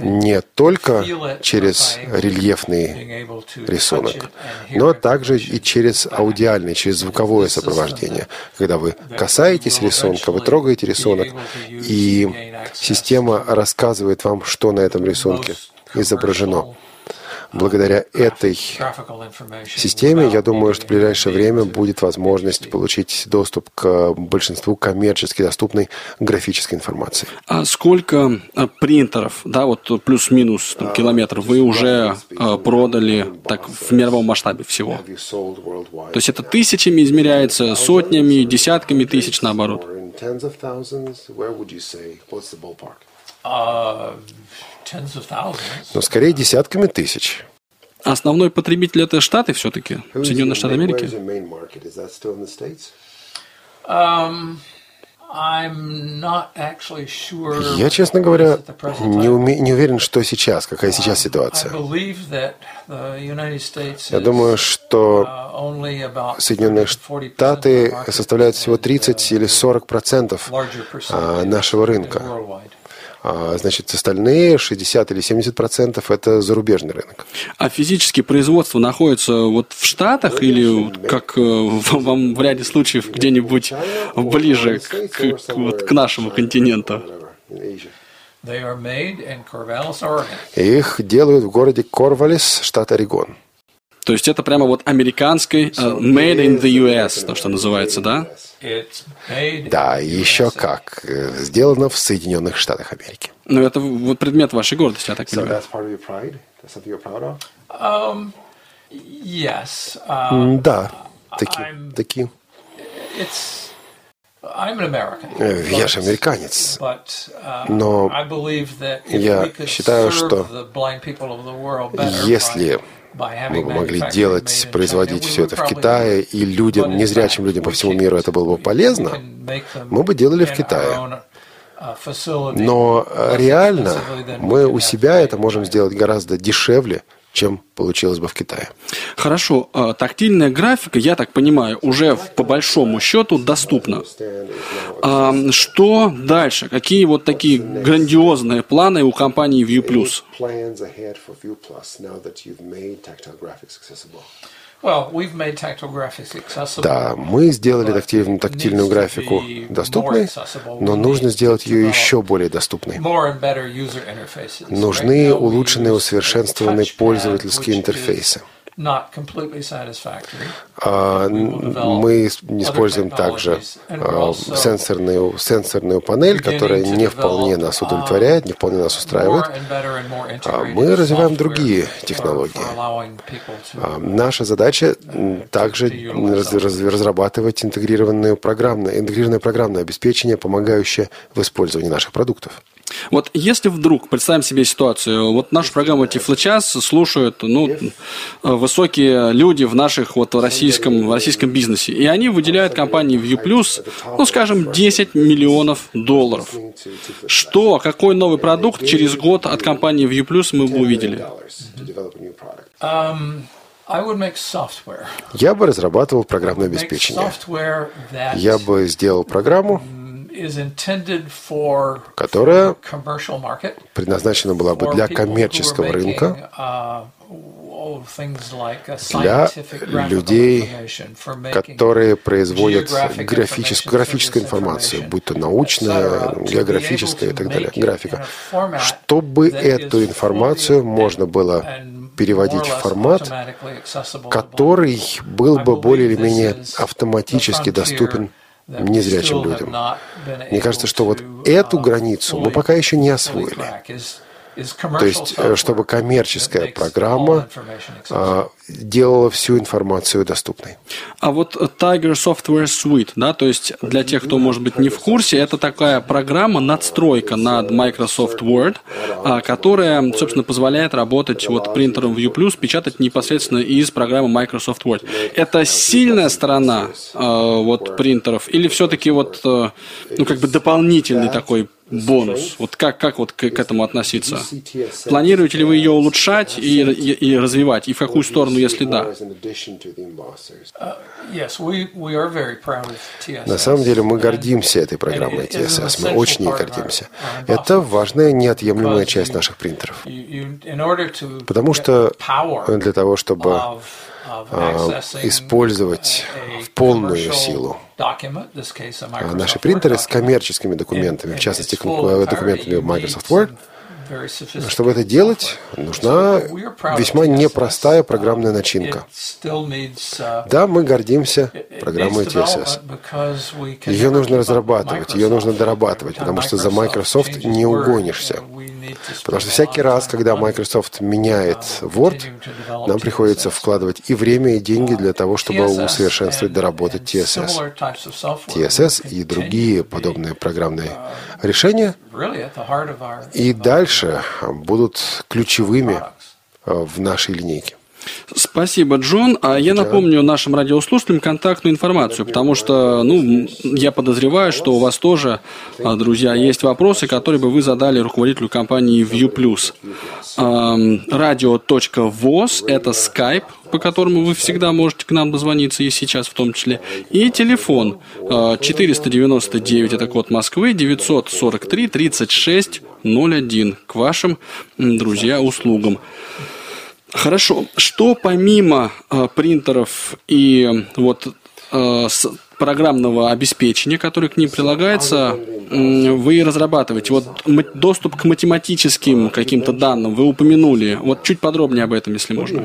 не только через рельефный рисунок, но также и через аудиальное, через звуковое сопровождение. Когда вы касаетесь рисунка, вы трогаете рисунок, и система рассказывает вам, что на этом рисунке изображено. Благодаря этой системе, я думаю, что в ближайшее время будет возможность получить доступ к большинству коммерчески доступной графической информации. А сколько э, принтеров, да, вот плюс-минус там, километров вы уже э, продали так в мировом масштабе всего? То есть это тысячами измеряется, сотнями, десятками тысяч наоборот. Thousands. Но скорее десятками тысяч. Основной потребитель это Штаты все-таки, Соединенные Штаты Америки. Um, Я, честно говоря, не, уме- не уверен, что сейчас, какая сейчас I ситуация. Я думаю, что uh, Соединенные 30 to 40% Штаты составляют всего and, uh, 30 или 40 процентов а, нашего рынка. А, Значит, остальные 60 или 70 процентов это зарубежный рынок. А физически производство находится вот в Штатах или как э, в- вам в ряде случаев где-нибудь ближе к, к- вот, к нашему континенту? They are made in Corvallis, Oregon. И их делают в городе Корвалис, штат Орегон. То есть это прямо вот американский э, made in the US, то, что называется, да? Да, еще как. э, Сделано в Соединенных Штатах Америки. Ну, это вот предмет вашей гордости, я так понимаю. Um, yes. Uh, Да, такие. I'm- такие. it's. I'm an American. Э, Я же американец. Uh, Но я считаю, что если мы бы могли делать, производить все это в Китае, и людям, незрячим людям по всему миру это было бы полезно, мы бы делали в Китае. uh, Но э, реально мы у себя это можем сделать гораздо дешевле, чем получилось бы в Китае. Хорошо, а тактильная графика, я так понимаю, уже по большому счету доступна. А что дальше? Какие вот такие грандиозные планы у компании ViewPlus? Да, мы сделали тактильную, тактильную графику доступной, но нужно сделать ее еще более доступной. Нужны улучшенные, усовершенствованные пользовательские интерфейсы. Not completely satisfactory. А, Мы используем также а, сенсорную, сенсорную панель, которая не вполне нас удовлетворяет, не вполне нас устраивает. А мы развиваем другие for- технологии. Наша задача м, также раз- раз- разрабатывать интегрированное программное, интегрированное программное обеспечение, помогающее в использовании наших продуктов. Вот если вдруг, представим себе ситуацию, вот нашу программу Тифлочас слушают ну, высокие люди в наших вот российском, в российском бизнесе, и они выделяют компании ViewPlus, ну, скажем, 10 миллионов долларов. Что, какой новый продукт через год от компании ViewPlus мы бы увидели? Software. Я бы разрабатывал программное обеспечение. Я бы сделал программу, которая предназначена была бы для коммерческого рынка, uh, oh, uh, для людей, которые производят geographic графическую, информацию, будь то научная, географическая и так далее, графика, чтобы эту информацию можно было переводить в формат, который был бы более или менее автоматически доступен незрячим людям. Мне кажется, что вот эту uh, границу мы пока еще не освоили. То есть, э, чтобы коммерческая программа а, делала всю информацию доступной. А вот Tiger Software Suite, да, то есть для тех, кто, может быть, не в курсе, это такая программа, надстройка над Microsoft Word, а, которая, собственно, позволяет работать вот принтером View Plus, печатать непосредственно из программы Microsoft Word. Это сильная сторона а, вот принтеров или все-таки вот, э, ну, как бы дополнительный такой бонус? Вот как, как вот к, к этому относиться? Планируете ли вы ее улучшать и, и, и развивать? И в какую сторону, если да? На самом деле мы гордимся этой программой TSS. Мы очень ей гордимся. Это важная, неотъемлемая часть наших принтеров. Потому что для того, чтобы а, использовать в полную силу а наши принтеры с коммерческими документами, в частности, документами Microsoft Word, чтобы это делать, нужна весьма непростая программная начинка. Да, мы гордимся программой TSS. Ее нужно разрабатывать, ее нужно дорабатывать, потому что за Microsoft не угонишься. Потому что всякий раз, когда Microsoft меняет Word, нам приходится вкладывать и время, и деньги для того, чтобы усовершенствовать, доработать TSS. TSS и другие подобные программные решения и дальше будут ключевыми э, в нашей линейке. Спасибо, Джон. А я напомню нашим радиослушателям контактную информацию, потому что, ну, я подозреваю, что у вас тоже, а, друзья, есть вопросы, которые бы вы задали руководителю компании ViewPlus. Радио.воз – это Skype, по которому вы всегда можете к нам дозвониться, и сейчас в том числе. И телефон 499, а, это код Москвы, 943 36 01 к вашим, друзья, услугам. Хорошо. Что помимо э, принтеров и вот с программного обеспечения, которое к ним прилагается, вы разрабатываете. Вот доступ к математическим каким-то данным вы упомянули. Вот чуть подробнее об этом, если можно.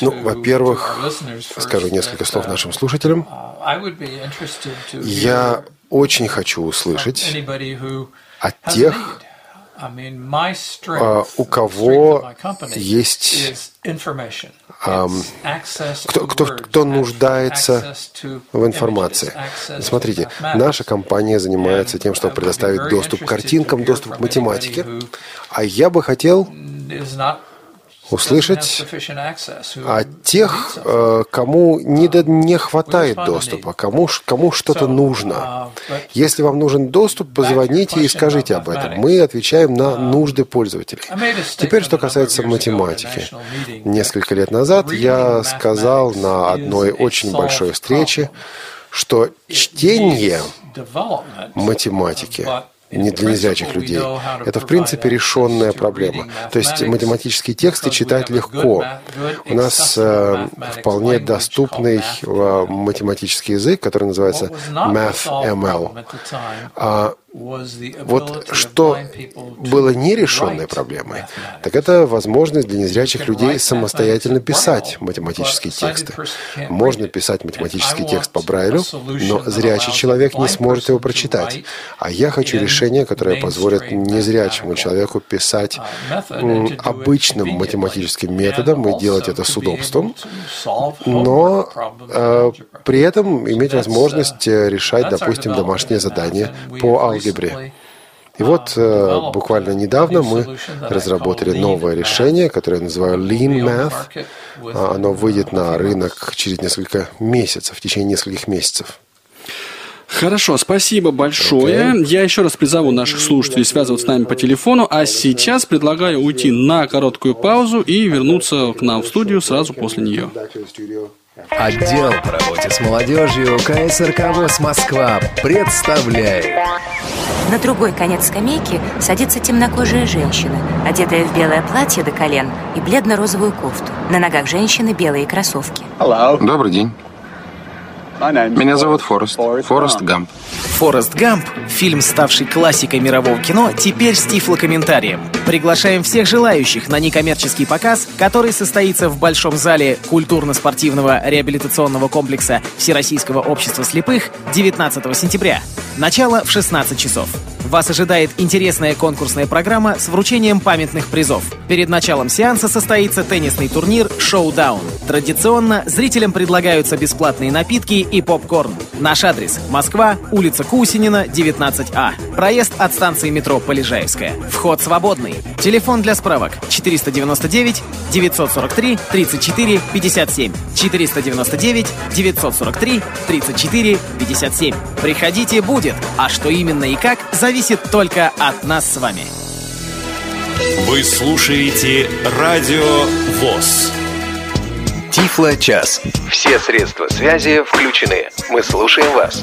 Ну, во-первых, скажу несколько слов uh, нашим слушателям. Uh, Я очень хочу услышать от тех, у кого есть кто, кто, кто нуждается в информации. Смотрите, наша компания занимается тем, чтобы предоставить доступ к картинкам, доступ к математике. А я бы хотел услышать о тех, э, кому не, до, не хватает доступа, кому, кому что-то нужно. Если вам нужен доступ, позвоните и скажите об этом. Мы отвечаем на нужды пользователей. Теперь, что касается математики. Несколько лет назад я сказал на одной очень большой встрече, что чтение математики не для незрячих людей. Это, в принципе, решенная проблема. То есть математические тексты читать легко. У нас э, вполне доступный э, математический язык, который называется MathML. Вот что было нерешенной проблемой, так это возможность для незрячих людей самостоятельно писать математические тексты. Можно писать математический текст по Брайлю, но зрячий человек не сможет его прочитать. А я хочу решение, которое позволит незрячему человеку писать обычным математическим методом и делать это с удобством, но э, при этом иметь возможность э, решать, допустим, домашние задания по алгебре алгебре. И вот э, буквально недавно мы разработали новое решение, которое я называю Lean Math. А, оно выйдет на рынок через несколько месяцев, в течение нескольких месяцев. Хорошо, спасибо большое. Okay. Я еще раз призову наших слушателей связываться с нами по телефону, а сейчас предлагаю уйти на короткую паузу и вернуться к нам в студию сразу после нее. Отдел по работе с молодежью КСРК ВОЗ Москва представляет. На другой конец скамейки садится темнокожая женщина, одетая в белое платье до колен и бледно-розовую кофту. На ногах женщины белые кроссовки. Hello. Добрый день. Меня зовут Форест. Форест Гамп. «Форест Гамп» — фильм, ставший классикой мирового кино, теперь с тифлокомментарием. Приглашаем всех желающих на некоммерческий показ, который состоится в Большом зале культурно-спортивного реабилитационного комплекса Всероссийского общества слепых 19 сентября. Начало в 16 часов. Вас ожидает интересная конкурсная программа с вручением памятных призов. Перед началом сеанса состоится теннисный турнир «Шоудаун». Традиционно зрителям предлагаются бесплатные напитки и попкорн. Наш адрес – Москва, улица Кусинина, 19А. Проезд от станции метро Полежаевская. Вход свободный. Телефон для справок 499 943 34 57. 499 943 34 57. Приходите, будет. А что именно и как, зависит только от нас с вами. Вы слушаете Радио ВОЗ. Тифло-час. Все средства связи включены. Мы слушаем вас.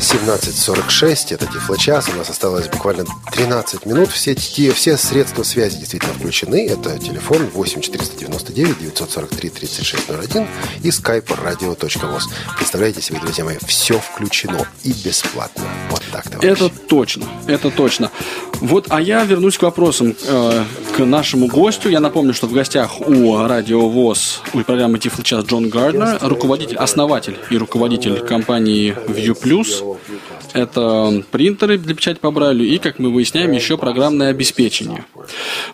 17.46, это Тифлочас, у нас осталось буквально 13 минут. Все, те, все средства связи действительно включены. Это телефон 8 499 943 3601 и skype radio.voz. Представляете себе, друзья мои, все включено и бесплатно. Вот так, товарищи. Это точно, это точно. Вот, а я вернусь к вопросам э, к нашему гостю. Я напомню, что в гостях у Радио ВОЗ, у программы Тифл Час Джон Гарднер, руководитель, основатель и руководитель компании View Plus. Это принтеры для печати по Брайлю и, как мы выясняем, еще программное обеспечение.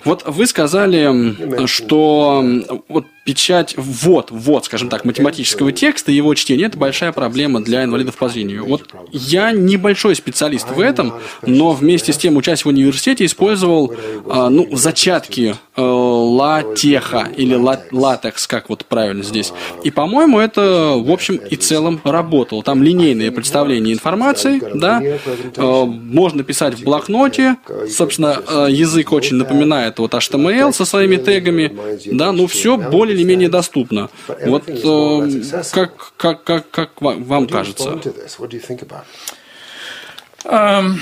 Вот вы сказали, что вот печать, ввод, ввод, скажем так, математического текста и его чтение – это большая проблема для инвалидов по зрению. Вот я небольшой специалист в этом, но вместе с тем, учась в университете, использовал а, ну, зачатки э, латеха или ла, латекс, как вот правильно здесь. И, по-моему, это, в общем и целом работало. Там линейное представление информации, да, э, можно писать в блокноте, собственно, э, язык очень напоминает вот HTML со своими тегами, да, ну все более или менее доступно. Вот э, как, как, как, как вам вам кажется? Um,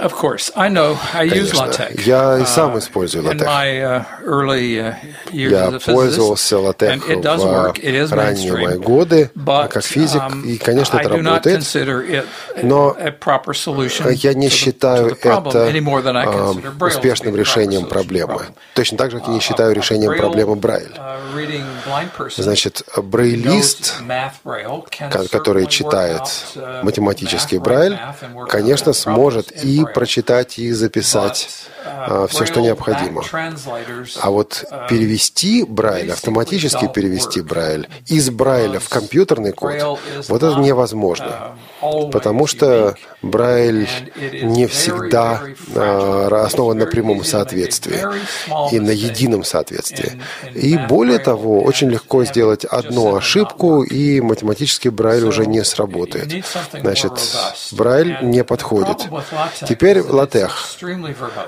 of course, I know I use. LaTeX. Я и сам uh, использую in LaTeX. my uh, early uh, years Я as a пользовался and LaTeX it does work. It is в ранние мои годы But, как физик, um, и, конечно, это работает. Но Я не считаю это а, успешным решением проблемы. Точно так же, как я не Uh, считаю решением проблемы Брайль. uh, Значит, брейлист, который читает uh, математический Брайль, конечно, сможет in и Braille. прочитать, и записать все, что необходимо. А вот перевести Брайль, автоматически перевести Брайль из Брайля в компьютерный код, вот это невозможно. Потому что Брайль не всегда а, основан на прямом соответствии и на едином соответствии. И более того, очень легко сделать одну ошибку, и математический Брайль уже не сработает. Значит, Брайль не подходит. Теперь латех.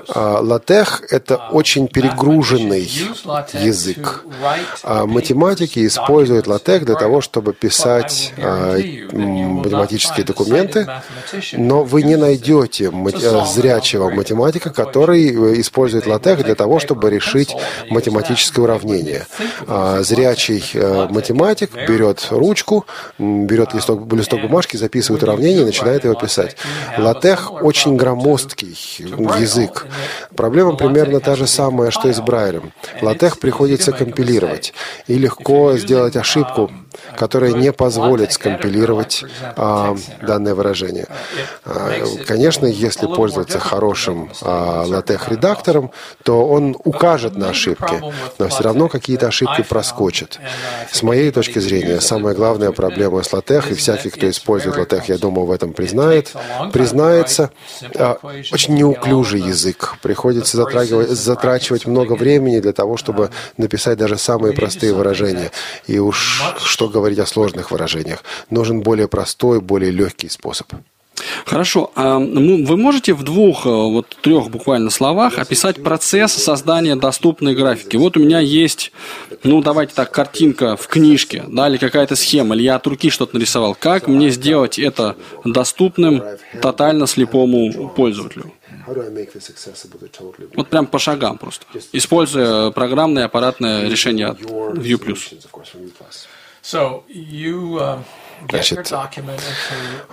А, Латех – это очень перегруженный язык. А математики используют латех для того, чтобы писать а, м, математические документы, но вы не найдете э, зрячего математика, который э, использует латех для того, чтобы решить математическое уравнение. А Зрячий э, математик берет ручку, берет листок, листок бумажки, записывает уравнение и начинает его писать. Латех очень громоздкий язык. Проблема примерно та же самая, что и с Брайлем. Латех приходится компилировать. И легко сделать ошибку, которая не позволит скомпилировать а, данное выражение. А, конечно, если пользоваться хорошим а, латех-редактором, то он укажет на ошибки, но все равно какие-то ошибки проскочат. С моей точки зрения, самая главная проблема с латех, и всякий, кто использует латех, я думаю, в этом признает, признается, а, очень неуклюжий язык. Приходится затрагивать, затрачивать много времени для того, чтобы написать даже самые простые выражения. И уж что говорить о сложных выражениях. Нужен более простой, более легкий способ. Хорошо. А ну, вы можете в двух, э, вот трех буквально словах описать процесс создания доступной графики? Вот у меня есть, ну, давайте так, картинка в книжке, да, или какая-то схема, или я от руки что-то нарисовал. Как мне сделать это доступным тотально слепому пользователю? Вот прям по шагам просто. Используя программное аппаратное решение от View+. Uh, Значит,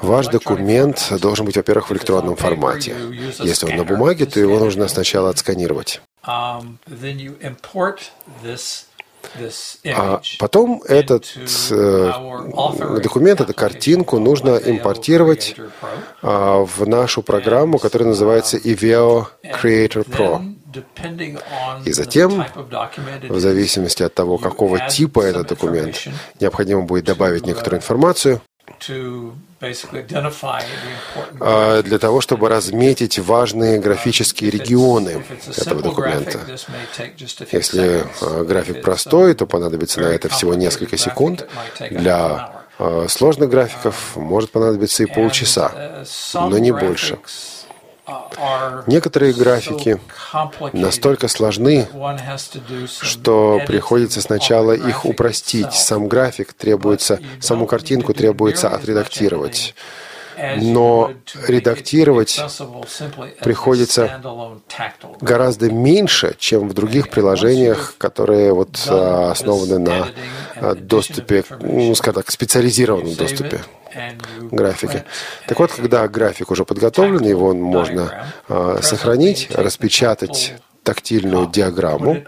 ваш документ должен быть, во-первых, в электронном формате. Если он на бумаге, то его нужно сначала отсканировать. Um, а потом этот э, документ, эту картинку нужно импортировать а, в нашу программу, которая называется EVO Creator Pro. И затем, в зависимости от того, какого типа этот документ, необходимо будет добавить некоторую информацию, а, для того, чтобы разметить важные графические регионы этого документа. Если а, график простой, то понадобится на это всего несколько секунд. Для а, сложных графиков может понадобиться и полчаса, но не больше. Некоторые графики настолько сложны, что приходится сначала их упростить. Сам график требуется, саму картинку требуется отредактировать. но редактировать приходится гораздо меньше, чем в других приложениях, которые вот а, основаны на а, доступе, ну, скажем так, специализированном доступе графики. Так вот, когда график уже подготовлен, его можно э, сохранить, распечатать тактильную диаграмму.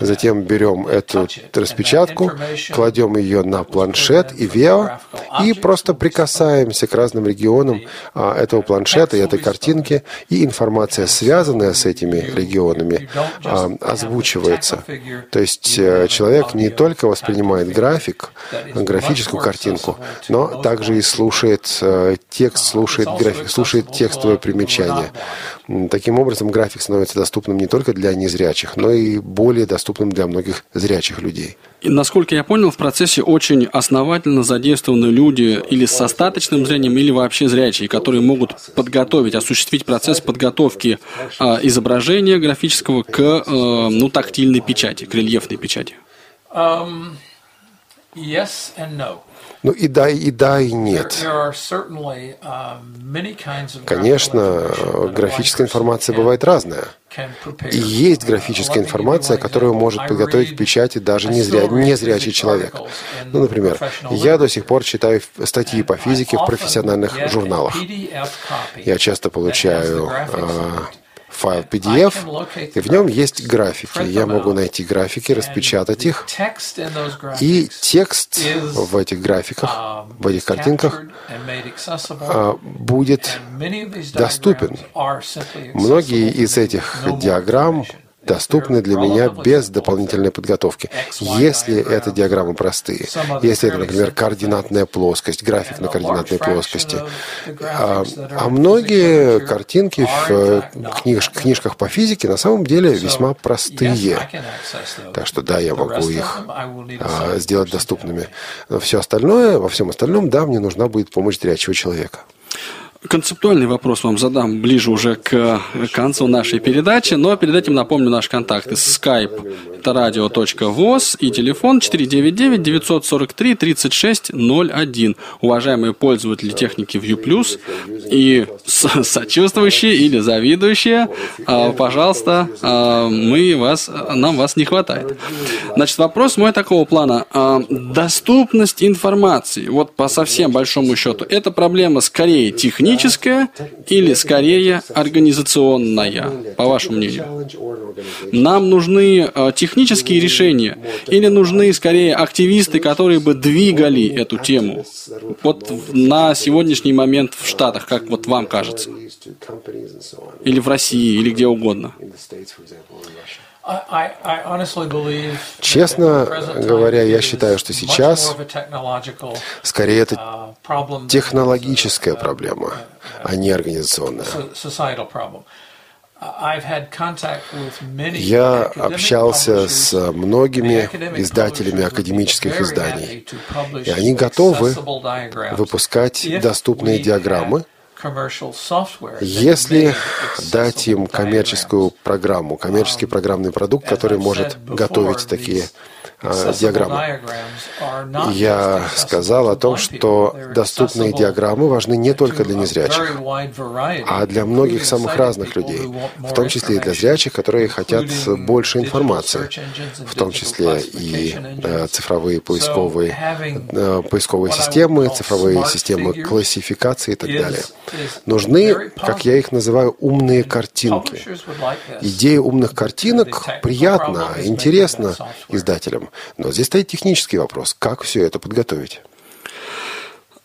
Затем берем эту распечатку, кладем ее на планшет и вео и просто прикасаемся к разным регионам а, этого планшета и этой картинки, и информация, связанная с этими регионами, а, озвучивается. То есть э, человек не только воспринимает график, графическую картинку, но также и слушает э, текст, слушает, график, слушает текстовое примечание. Таким образом, график становится доступным не только для незрячих, но и более доступным для многих зрячих людей. И, насколько я понял, в процессе очень основательно задействованы люди или с остаточным зрением, или вообще зрячие, которые могут подготовить, осуществить процесс подготовки э, изображения графического к э, ну, тактильной печати, к рельефной печати. Um, yes and no. Ну и да, и да, и нет. Конечно, графическая информация бывает разная. И есть графическая информация, которую может подготовить к печати даже незря, незрячий человек. Ну, например, я до сих пор читаю статьи по физике в профессиональных журналах. Я часто получаю файл PDF, и в нем есть графики. Я могу найти графики, распечатать их, и текст в этих графиках, в этих картинках а, будет доступен. Многие из этих диаграмм доступны для меня без дополнительной подготовки. Если это диаграммы простые, если это, например, координатная плоскость, график на координатной плоскости, а, а многие картинки в э, книж, книжках по физике на самом деле весьма простые. Так что да, я могу их а, сделать доступными. Но все остальное, во всем остальном, да, мне нужна будет помощь зрячего человека. Концептуальный вопрос вам задам ближе уже к концу нашей передачи, но перед этим напомню наши контакты. Skype – это radio.voz и телефон 499-943-3601. Уважаемые пользователи техники View и сочувствующие или завидующие, а, пожалуйста, а, мы вас, нам вас не хватает. Значит, вопрос мой такого плана. А, доступность информации, вот по совсем большому счету, это проблема скорее техническая, техническая или скорее организационная, по вашему мнению? Нам нужны э, технические решения или нужны скорее активисты, которые бы двигали эту тему? Вот на сегодняшний момент в Штатах, как вот вам кажется? Или в России, или где угодно? Честно говоря, я считаю, что сейчас скорее это технологическая проблема, а не организационная. Я общался с многими издателями академических изданий, и они готовы выпускать доступные диаграммы, если дать им коммерческую программу, коммерческий программный продукт, который может готовить такие диаграммы. Я сказал о том, что доступные диаграммы важны не только для незрячих, а для многих самых разных людей, в том числе и для зрячих, которые хотят больше информации, в том числе и э, цифровые поисковые, э, поисковые системы, цифровые системы классификации и так далее. Нужны, как я их называю, умные картинки. Идея умных картинок приятна, интересна издателям, но здесь стоит технический вопрос, как все это подготовить.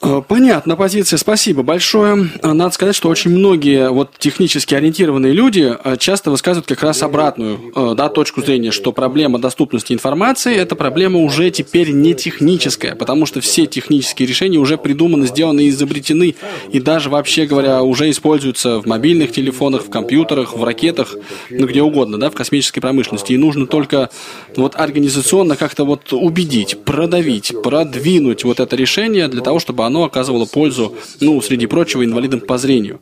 Э, понятно, позиция, спасибо большое. Э, надо сказать, что очень многие вот технически ориентированные люди э, часто высказывают как раз обратную да, точку зрения, что проблема доступности информации – это проблема уже теперь не техническая, потому что все технические решения уже придуманы, сделаны и изобретены, и даже, вообще говоря, уже используются в мобильных телефонах, в компьютерах, в ракетах, ну где угодно, да, в космической промышленности. И нужно только вот организационно как-то вот убедить, продавить, продвинуть вот это решение для того, чтобы оно оказывало пользу, ну, среди прочего, инвалидам по зрению.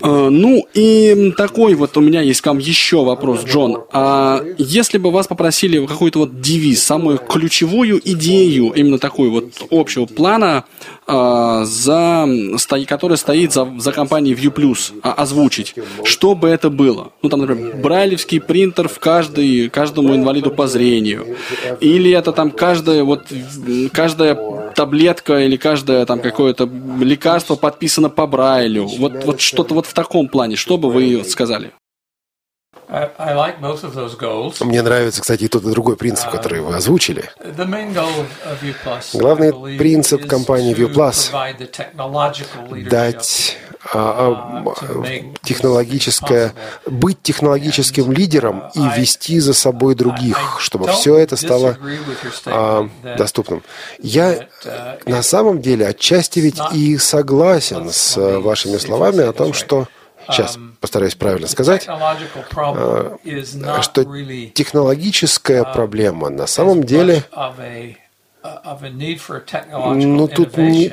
Э, ну, и такой вот у меня есть к вам еще вопрос, Джон. А если бы вас попросили какой-то вот девиз, самую ключевую идею, именно такую вот общего плана, а, за, который стоит за, за компанией ViewPlus, а, озвучить, что бы это было? Ну, там, например, брайлевский принтер в каждый, каждому инвалиду по зрению. Или это там каждая, вот, каждая таблетка или каждое там какое-то лекарство подписано по Брайлю. Вот, вот что-то вот в таком плане. Что бы вы сказали? Мне нравится, кстати, и тот и другой принцип, который вы озвучили. Главный принцип компании ViewPlus – дать а, а, технологическое, быть технологическим лидером и вести за собой других, чтобы все это стало а, доступным. Я на самом деле отчасти ведь и согласен с вашими словами о том, что сейчас постараюсь правильно сказать, а, что технологическая проблема на самом деле ну, тут, не,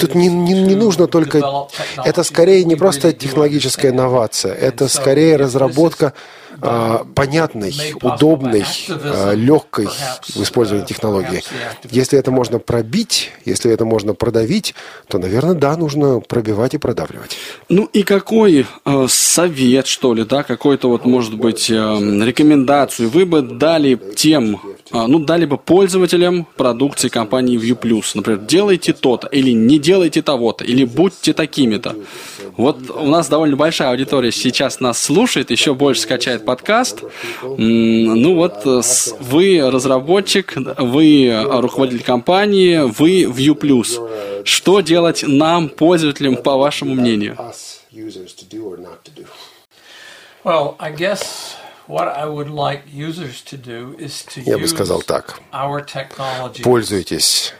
тут не, не, не нужно только... Это скорее не просто технологическая инновация, это скорее разработка понятной, удобной, а, легкой в использовании технологии. Если это можно пробить, если это можно продавить, то, наверное, да, нужно пробивать и продавливать. Ну и какой э, совет, что ли, да, какой-то вот, может быть, э, рекомендацию вы бы дали тем, э, ну, дали бы пользователям продукции компании ViewPlus, например, делайте то-то, или не делайте того-то, или будьте такими-то. Вот у нас довольно большая аудитория сейчас нас слушает, еще больше скачает подкаст. Ну вот, э, вы разработчик, вы руководитель компании, вы View Что делать нам, пользователям, по вашему мнению? Я бы сказал так. Пользуйтесь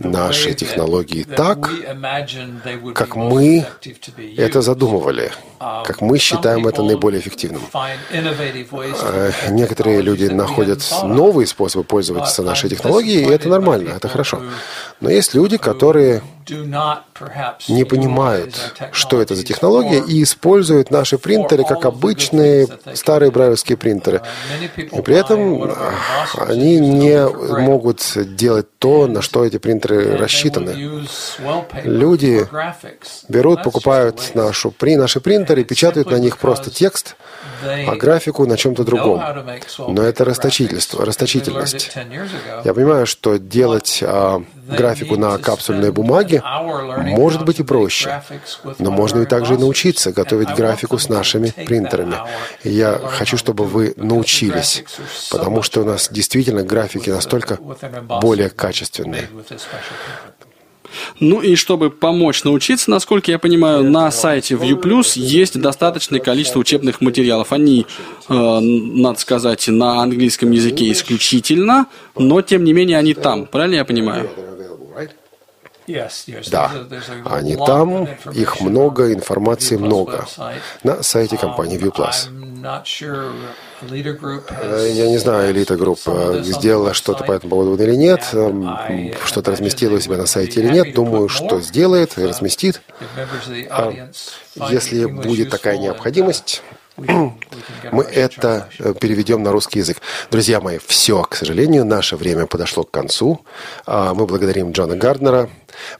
наши технологии так, как мы это задумывали, uh, как мы считаем это наиболее эффективным. Э, некоторые люди находят новые способы пользоваться нашей технологией, и это нормально, это хорошо. Но есть люди, которые не понимают, что это за технология, и используют наши принтеры как обычные старые брайлевские принтеры. И при этом они не могут делать то, на что эти принтеры рассчитаны. Люди берут, покупают нашу, при, наши принтеры печатают на них просто текст, а графику на чем-то другом. Но это расточительство, расточительность. Я понимаю, что делать а, графику на капсульной бумаге может быть и проще, но можно и также и научиться готовить графику с нашими принтерами. И я хочу, чтобы вы научились, потому что у нас действительно графики настолько более качественные. Ну и чтобы помочь научиться, насколько я понимаю, на сайте ViewPlus есть достаточное количество учебных материалов. Они, э, надо сказать, на английском языке исключительно, но тем не менее они там. Правильно я понимаю? Да, они там, их много, информации много. На сайте компании ViewPlus. Э, я не знаю, элита группа сделала что-то по этому поводу или нет, эм, что-то разместила у себя на сайте или нет. Думаю, что сделает и разместит. А если будет такая необходимость, мы это э, переведем на русский язык. Друзья мои, все, к сожалению, наше время подошло к концу. А, мы благодарим Джона Гарднера,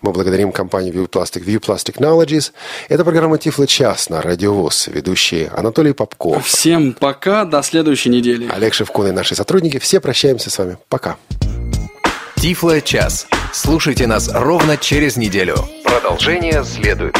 мы благодарим компанию View Plastic, View Plastic Technologies. Это программа Тифло час на Радиовоз. Ведущие Анатолий Попков. Всем пока, до следующей недели. Олег Шевкун и наши сотрудники. Все прощаемся с вами. Пока. Тифло час. Слушайте нас ровно через неделю. Продолжение следует.